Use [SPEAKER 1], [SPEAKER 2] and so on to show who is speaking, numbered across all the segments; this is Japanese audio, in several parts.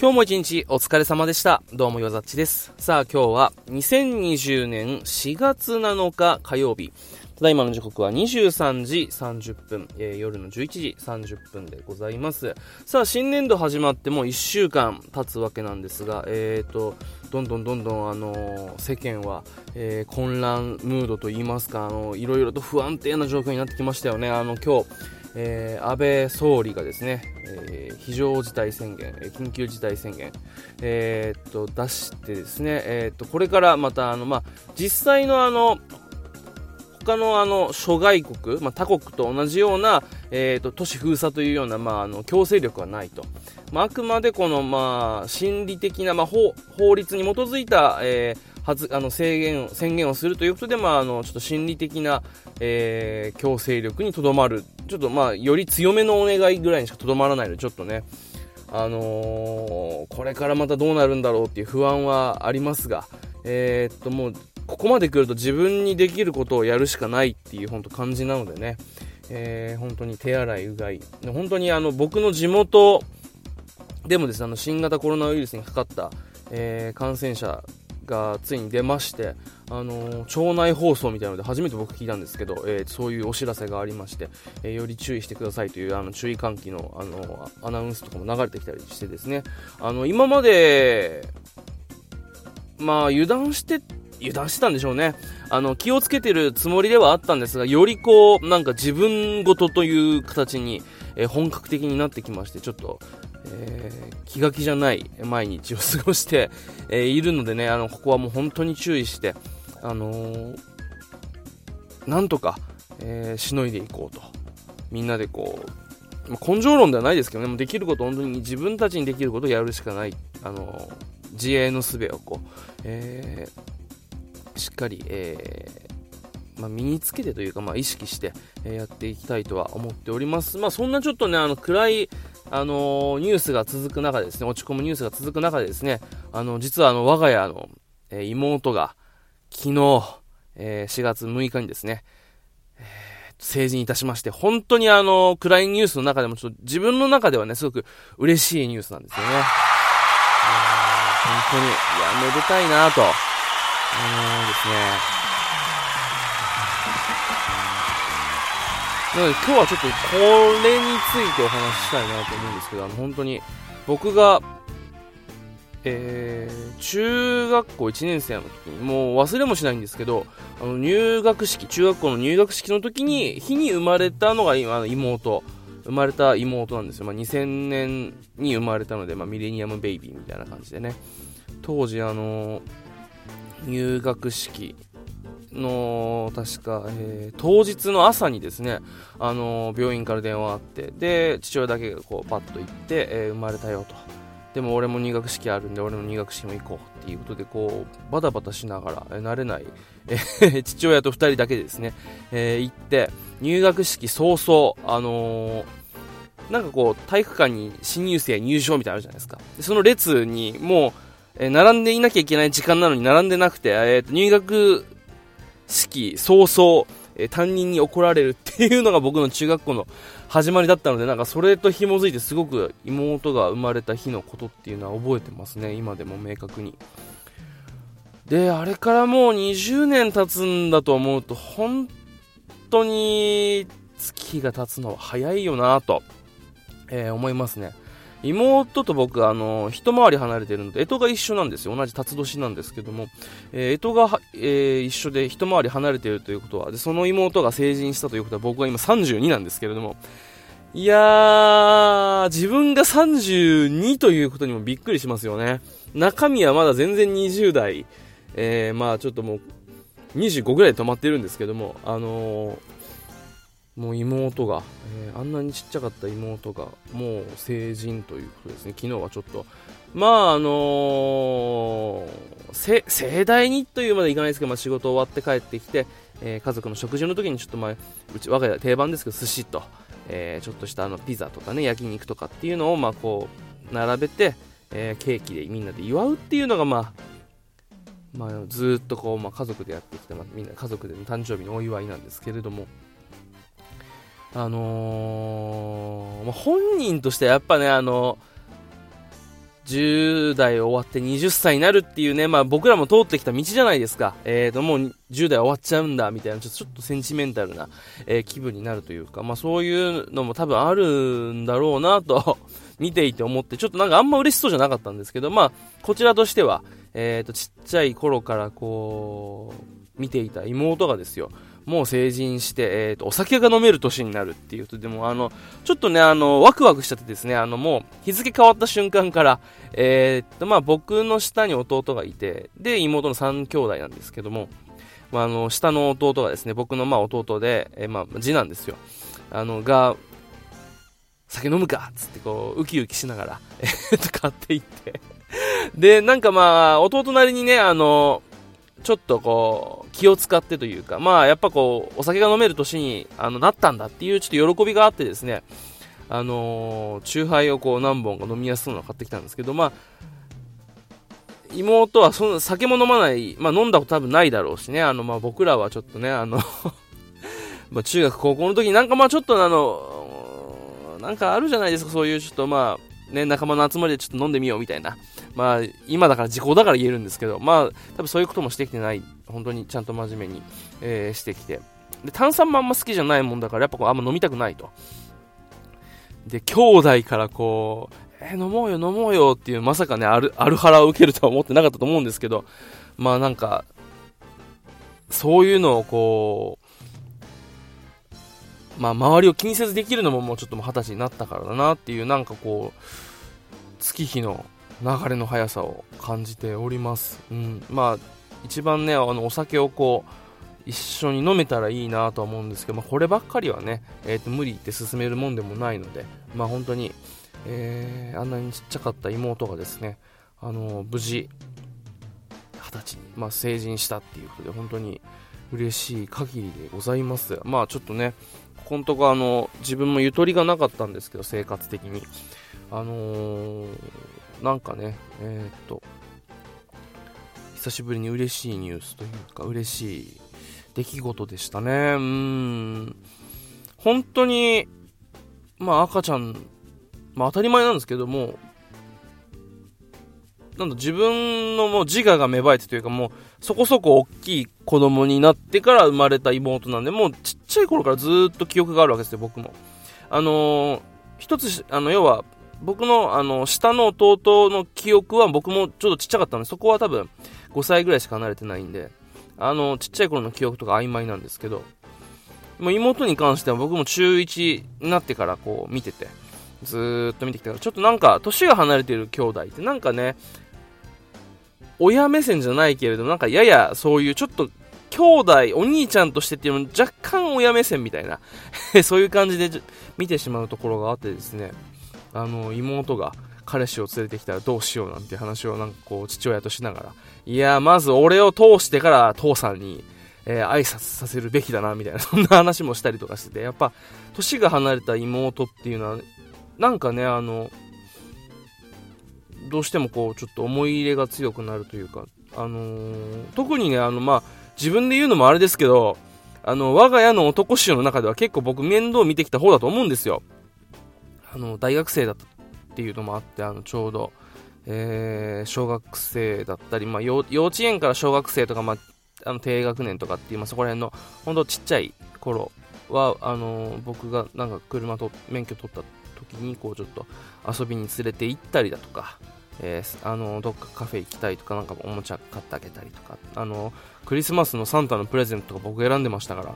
[SPEAKER 1] 今日も一日お疲れ様でした。どうもよざっちです。さあ今日は2020年4月7日火曜日。ただいまの時刻は23時30分、えー、夜の11時30分でございます。さあ新年度始まってもう1週間経つわけなんですが、えーと、どんどんどんどんあのー、世間は、えー、混乱ムードといいますか、あのいろいろと不安定な状況になってきましたよね。あの今日えー、安倍総理がですね、えー、非常事態宣言、緊急事態宣言、えー、っと出してですね、えっとこれからまたあの、まあ、実際のあの他のあの諸外国、まあ、他国と同じような、えーと、都市封鎖というような、まあ、あの強制力はないと、まあ、あくまでこの、まあ、心理的な、まあ、法法律に基づいた、えー発あの制限宣言をするということで、まあ、あのちょっと心理的な、えー、強制力にとどまる、ちょっとまあ、より強めのお願いぐらいにしかとどまらないので、ちょっとね、あのー、これからまたどうなるんだろうっていう不安はありますが、えー、っともうここまで来ると自分にできることをやるしかないっていう本当感じなのでね、えー、本当に手洗い、うがい、本当にあの僕の地元でもですね、あの新型コロナウイルスにかかった、えー、感染者がついに出まして、あのー、町内放送みたいなので初めて僕聞いたんですけど、えー、そういうお知らせがありまして、えー、より注意してくださいというあの注意喚起の、あのアナウンスとかも流れてきたりしてですね、あの今まで、まあ油断して油断してたんでしょうね。あの、気をつけてるつもりではあったんですが、よりこう、なんか自分ごとという形に、えー、本格的になってきまして、ちょっと、えー、気が気じゃない毎日を過ごして、えー、いるのでね、あの、ここはもう本当に注意して、あのー、なんとか、えしのいでいこうと。みんなでこう、まあ、根性論ではないですけどね、もうできること本当に自分たちにできることをやるしかない、あの自衛の術をこう、えしっかり、えまあ、身につけてというか、まあ、意識して、えやっていきたいとは思っております。まあ、そんなちょっとね、あの暗い、あのー、ニュースが続く中でですね、落ち込むニュースが続く中でですね、あの、実はあの、我が家の、えー、妹が、昨日、えー、4月6日にですね、えー、成人いたしまして、本当にあの、暗いニュースの中でもちょっと自分の中ではね、すごく嬉しいニュースなんですよね。本当に、いや、めでたいなと、あのー、ですね、なので今日はちょっとこれについてお話ししたいなと思うんですけど、あの本当に僕が、えー、中学校1年生の時に、もう忘れもしないんですけど、あの入学式、中学校の入学式の時に、日に生まれたのが今の妹、生まれた妹なんですよ。まあ、2000年に生まれたので、まあ、ミレニアムベイビーみたいな感じでね。当時、あの入学式の確か、えー、当日の朝にですね、あのー、病院から電話あってで父親だけがこうパッと行って、えー、生まれたよとでも俺も入学式あるんで俺の入学式も行こうっていうことでこうバタバタしながら、え、慣れない、えー、父親と2人だけでですね、え、行って入学式早々あのなんかこう、体育館に新入生入場みたいなのあるじゃないですか。でその列にもう、え、並んでいなきゃいけない時間なのに並んでなくて、えー、と入学式早々、え、担任に怒られるっていうのが僕の中学校の始まりだったので、なんかそれと紐づいてすごく妹が生まれた日のことっていうのは覚えてますね、今でも明確に。で、あれからもう20年経つんだと思うと、本当に月が経つのは早いよなと、えー、思いますね。妹と僕、あの、一回り離れてるので、干支が一緒なんですよ。同じ辰年なんですけども、えー、干支が、えー、一緒で一回り離れてるということは、で、その妹が成人したということは、僕は今32なんですけれども、いやー、自分が32ということにもびっくりしますよね。中身はまだ全然20代、えー、まあちょっともう、25ぐらいで止まってるんですけども、あのー、もう妹が、えー、あんなにちっちゃかった妹がもう成人ということですね。昨日はちょっとまああのー、盛大にというまでいかないですけど、まあ、仕事終わって帰ってきて、えー、家族の食事の時にちょっとまあうち我が家定番ですけど寿司と、え、ちょっとしたあのピザとかね焼肉とかっていうのをまあこう並べて、えケーキでみんなで祝うっていうのがまあまあ、ずっとこう、まあ、家族でやってきて、まあ、みんな家族での誕生日のお祝いなんですけれども、あのー、本人としてはやっぱね、あの10代終わって20歳になるっていうね、まあ僕らも通ってきた道じゃないですか。えーと、もう10代終わっちゃうんだ、みたいな、ちょっとセンチメンタルな、えー、気分になるというか、まあそういうのも多分あるんだろうなと 見ていて思って、ちょっとなんかあんま嬉しそうじゃなかったんですけど、まあ、こちらとしては、えーと、ちっちゃい頃からこう、見ていた妹がですよ、もう成人して、えーと、お酒が飲める年になるっていうと、でもあの、ちょっとね、あの、ワクワクしちゃってですね、あの、もう日付変わった瞬間から、えーと、まあ僕の下に弟がいて、で、妹の3兄弟なんですけども、まあ、あの、下の弟がですね、僕のまあ弟で、えー、まあ、次男ですよ。あの、が、酒飲むかっつってこう、ウキウキしながら、えー、と、買っていってで、なんかまあ、弟なりにね、あの、ちょっとこう、気を使ってというか、まあ、やっぱこう、お酒が飲める年にあのなったんだっていうちょっと喜びがあってですね、あのー、チューハイをこう何本か飲みやすそうなの買ってきたんですけど、まあ、妹はその酒も飲まない、まあ飲んだこと多分ないだろうしね、あの、まあ僕らはちょっとね、あの ま中学高校の時になんかまあちょっとあの、なんかあるじゃないですか、そういうちょっとまあ、ね、仲間の集まりでちょっと飲んでみようみたいな。まあ、今だから時効だから言えるんですけど、まあ、多分そういうこともしてきてない。本当にちゃんと真面目に、えー、してきて。で、炭酸もあんま好きじゃないもんだから、やっぱこう、あんま飲みたくないと。で、兄弟からこう、えー、飲もうよ、飲もうよっていう、まさかね、アル、アルハラを受けるとは思ってなかったと思うんですけど、まあなんか、そういうのをこう、まあ周りを気にせずできるのももうちょっともう二十歳になったからだなっていう、なんかこう、月日の流れの速さを感じております。うん。まあ、一番ね、あの、お酒をこう、一緒に飲めたらいいなとは思うんですけど、まあ、こればっかりはね、えー、と無理って進めるもんでもないので、まあ、本当に、えー、あんなにちっちゃかった妹がですね、あの無事、二十歳に、まあ、成人したっていうことで、本当に嬉しい限りでございます。まあ、ちょっとね、ここのとこあの、自分もゆとりがなかったんですけど、生活的に。あのー、なんかね、えー、っと、久しぶりに嬉しいニュースというか、嬉しい出来事でしたね。うん。本当に、まあ赤ちゃん、まあ当たり前なんですけども、なんだ、自分のもう自我が芽生えてというかもう、そこそこ大きい子供になってから生まれた妹なんで、もうちっちゃい頃からずっと記憶があるわけですよ、僕も。あのー、一つ、あの、要は、僕の、あの、下の弟の記憶は僕もちょっとちっちゃかったので、そこは多分5歳ぐらいしか離れてないんで、あの、ちっちゃい頃の記憶とか曖昧なんですけど、もう妹に関しては僕も中1になってからこう見てて、ずーっと見てきたから、ちょっとなんか、年が離れてる兄弟ってなんかね、親目線じゃないけれど、なんかややそういうちょっと兄弟、お兄ちゃんとしてっていうのも若干親目線みたいな そういう感じで見てしまうところがあってですね、あの、妹が彼氏を連れてきたらどうしようなんて話をなんかこう父親としながら、いや、まず俺を通してから父さんに、えー、挨拶させるべきだなみたいな、そんな話もしたりとかしてて、やっぱ、年が離れた妹っていうのは、なんかね、あの、どうしてもこう、ちょっと思い入れが強くなるというか、あのー、特にね、あの、まあ、自分で言うのもあれですけど、あの、我が家の男衆の中では結構僕面倒見てきた方だと思うんですよ。あの、大学生だったっていうのもあって、あの、ちょうど、えー、小学生だったり、まあ、幼稚園から小学生とか、まあ、あの低学年とかっていう、まあ、そこら辺の、本当ちっちゃい頃は、あの、僕がなんか車と、免許取った時に、こう、ちょっと遊びに連れて行ったりだとか、えー、あの、どっかカフェ行きたいとか、なんかおもちゃ買ってあげたりとか、あのクリスマスのサンタのプレゼントとか僕選んでましたか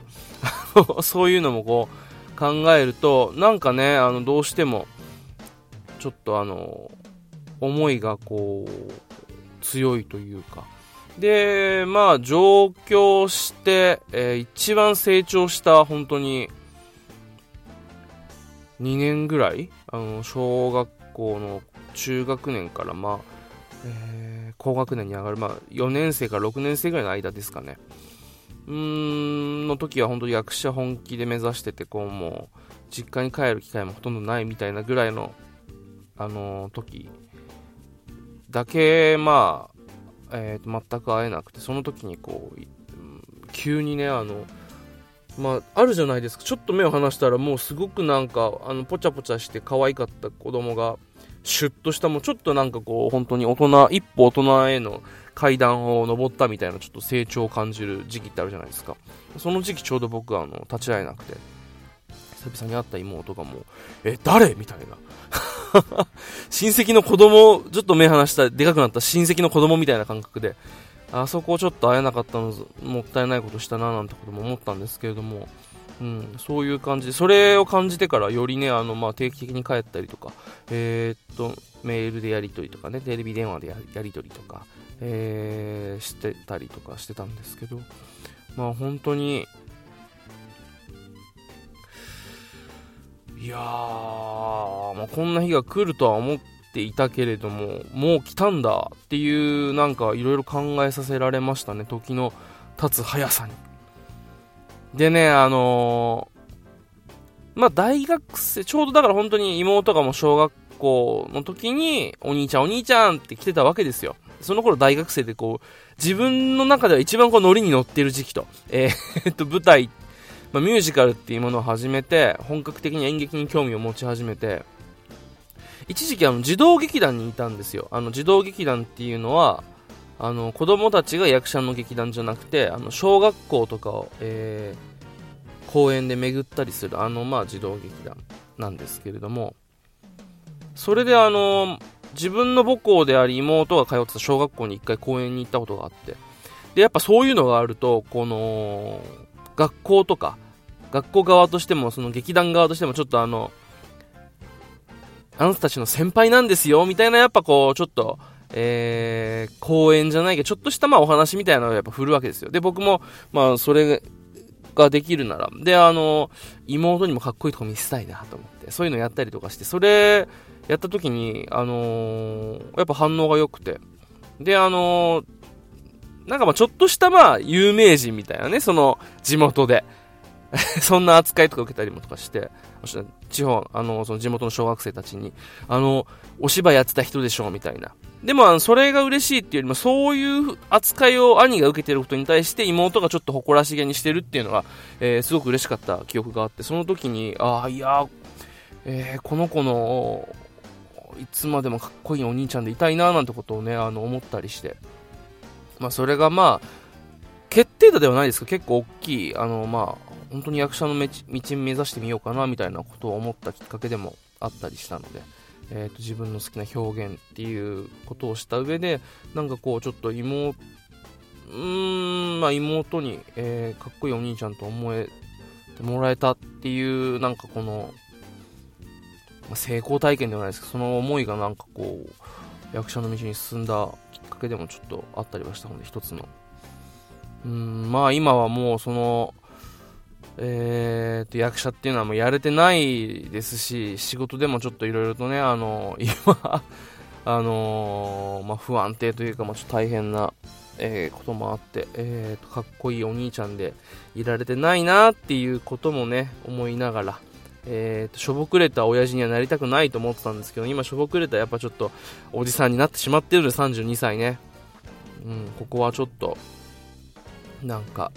[SPEAKER 1] ら、そういうのもこう、考えると、なんかね、あの、どうしても、ちょっとあの、思いがこう、強いというか。で、まあ、上京して、えー、一番成長した本当に、2年ぐらいあの、小学校の中学年から、まあ、えー、高学年に上がる、まあ、4年生から6年生ぐらいの間ですかね。うーん、の時は本当役者本気で目指してて、こうもう、実家に帰る機会もほとんどないみたいなぐらいの、あの、時だけ、まあ、えー、全く会えなくて、その時にこう、急にね、あの、まあ、あるじゃないですか。ちょっと目を離したらもうすごくなんか、あの、ぽちゃぽちゃして可愛かった子供が、シュッとしたもうちょっとなんかこう、本当に大人、一歩大人への階段を登ったみたいなちょっと成長を感じる時期ってあるじゃないですか。その時期ちょうど僕はあの、立ち会えなくて、久々に会った妹がもう、え、誰？みたいな。親戚の子供、ちょっと目離した、でかくなった親戚の子供みたいな感覚で、あそこちょっと会えなかったの、もったいないことしたななんてことも思ったんですけれども、うん、そういう感じで、それを感じてからよりね、あの、まあ、定期的に帰ったりとか、えー、っと、メールでやり取りとかね、テレビ電話でやり取りとか、えー、してたりとかしてたんですけど、まあ、本当に、いやー、まあ、こんな日が来るとは思っていたけれども、もう来たんだっていう、なんかいろいろ考えさせられましたね、時の経つ速さに。でね、あのー、まあ、大学生、ちょうどだから本当に妹がもう小学校の時に、お兄ちゃんお兄ちゃんって来てたわけですよ。その頃大学生でこう、自分の中では一番こうノリに乗ってる時期と、えー、っと、舞台、まあ、ミュージカルっていうものを始めて、本格的に演劇に興味を持ち始めて、一時期あの、児童劇団にいたんですよ。あの、児童劇団っていうのは、あの子供たちが役者の劇団じゃなくてあの小学校とかを、えー、公園で巡ったりするあの、まあ、児童劇団なんですけれどもそれであの自分の母校であり妹が通ってた小学校に1回公園に行ったことがあってでやっぱそういうのがあるとこの学校とか学校側としてもその劇団側としてもちょっとあのあなたたちの先輩なんですよみたいなやっぱこうちょっとえー、公演じゃないけど、ちょっとしたまあお話みたいなのをやっぱ振るわけですよ。で、僕も、まあ、それができるなら、で、あの、妹にもかっこいいとこ見せたいなと思って、そういうのやったりとかして、それ、やった時に、あのー、やっぱ反応が良くて、で、あのー、なんかまあちょっとしたまあ有名人みたいなね、その地元で。そんな扱いとか受けたりもとかして、地方、あの、その地元の小学生たちに、あの、お芝居やってた人でしょ、みたいな。でも、あの、それが嬉しいっていうよりも、そういう扱いを兄が受けてることに対して妹がちょっと誇らしげにしてるっていうのが、えー、すごく嬉しかった記憶があって、その時に、ああ、いやえー、この子の、いつまでもかっこいいお兄ちゃんでいたいな、なんてことをね、あの、思ったりして。まあ、それがまあ、決定打ではないですけど、結構大きい、あの、まあ、本当に役者の道目指してみようかな、みたいなことを思ったきっかけでもあったりしたので、えーと、自分の好きな表現っていうことをした上でなんかこうちょっと妹うん、まあ、妹に、えー、かっこいいお兄ちゃんと思えてもらえたっていうなんかこの、まあ、成功体験ではないですけどその思いがなんかこう役者の道に進んだきっかけでもちょっとあったりはしたので一つの。うんまあ今はもうそのえー、と役者っていうのはもうやれてないですし仕事でもちょっといろいろとねあの 今あの、まあ、不安定というか、まあ、ちょっと大変な、えー、こともあって、えーと、かっこいいお兄ちゃんでいられてないなっていうこともね思いながら、えーと、しょぼくれた親父にはなりたくないと思ってたんですけど今しょぼくれたやっぱちょっとおじさんになってしまってるので32歳ね、うん、ここはちょっとなんか、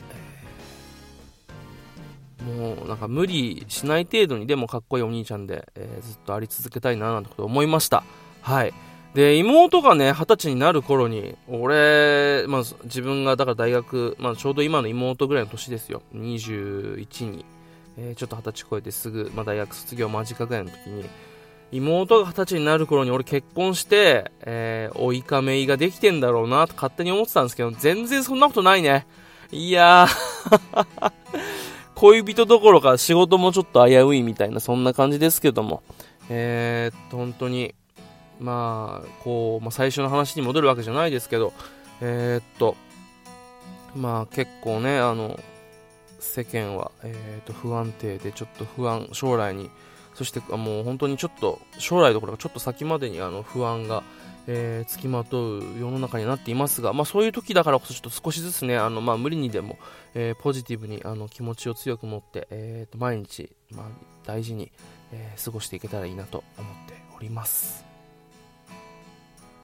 [SPEAKER 1] もうなんか無理しない程度にでもかっこいいお兄ちゃんで、えー、ずっとあり続けたいななんてこと思いました。はい。で、妹がね、二十歳になる頃に、俺、まあ、自分がだから大学、まあ、ちょうど今の妹ぐらいの年ですよ。21に、えー、ちょっと二十歳超えてすぐ、まあ、大学卒業間近ぐらいの時に、妹が二十歳になる頃に俺結婚して、えー、追いかめいができてんだろうなと勝手に思ってたんですけど、全然そんなことないね。いやー恋人どころか仕事もちょっと危ういみたいな、そんな感じですけども、えー、っと、本当に、まあ、こう、まあ、最初の話に戻るわけじゃないですけど、えー、っと、まあ結構ね、あの、世間は、えー、と不安定でちょっと不安、将来に、そしてもう本当にちょっと将来どころかちょっと先までにあの不安が、えー、付きまとう世の中になっていますが、まあ、そういう時だからこそちょっと少しずつねあの、まあ、無理にでも、えー、ポジティブにあの気持ちを強く持って、えー、と毎日、まあ、大事に、え過ごしていけたらいいなと思っております。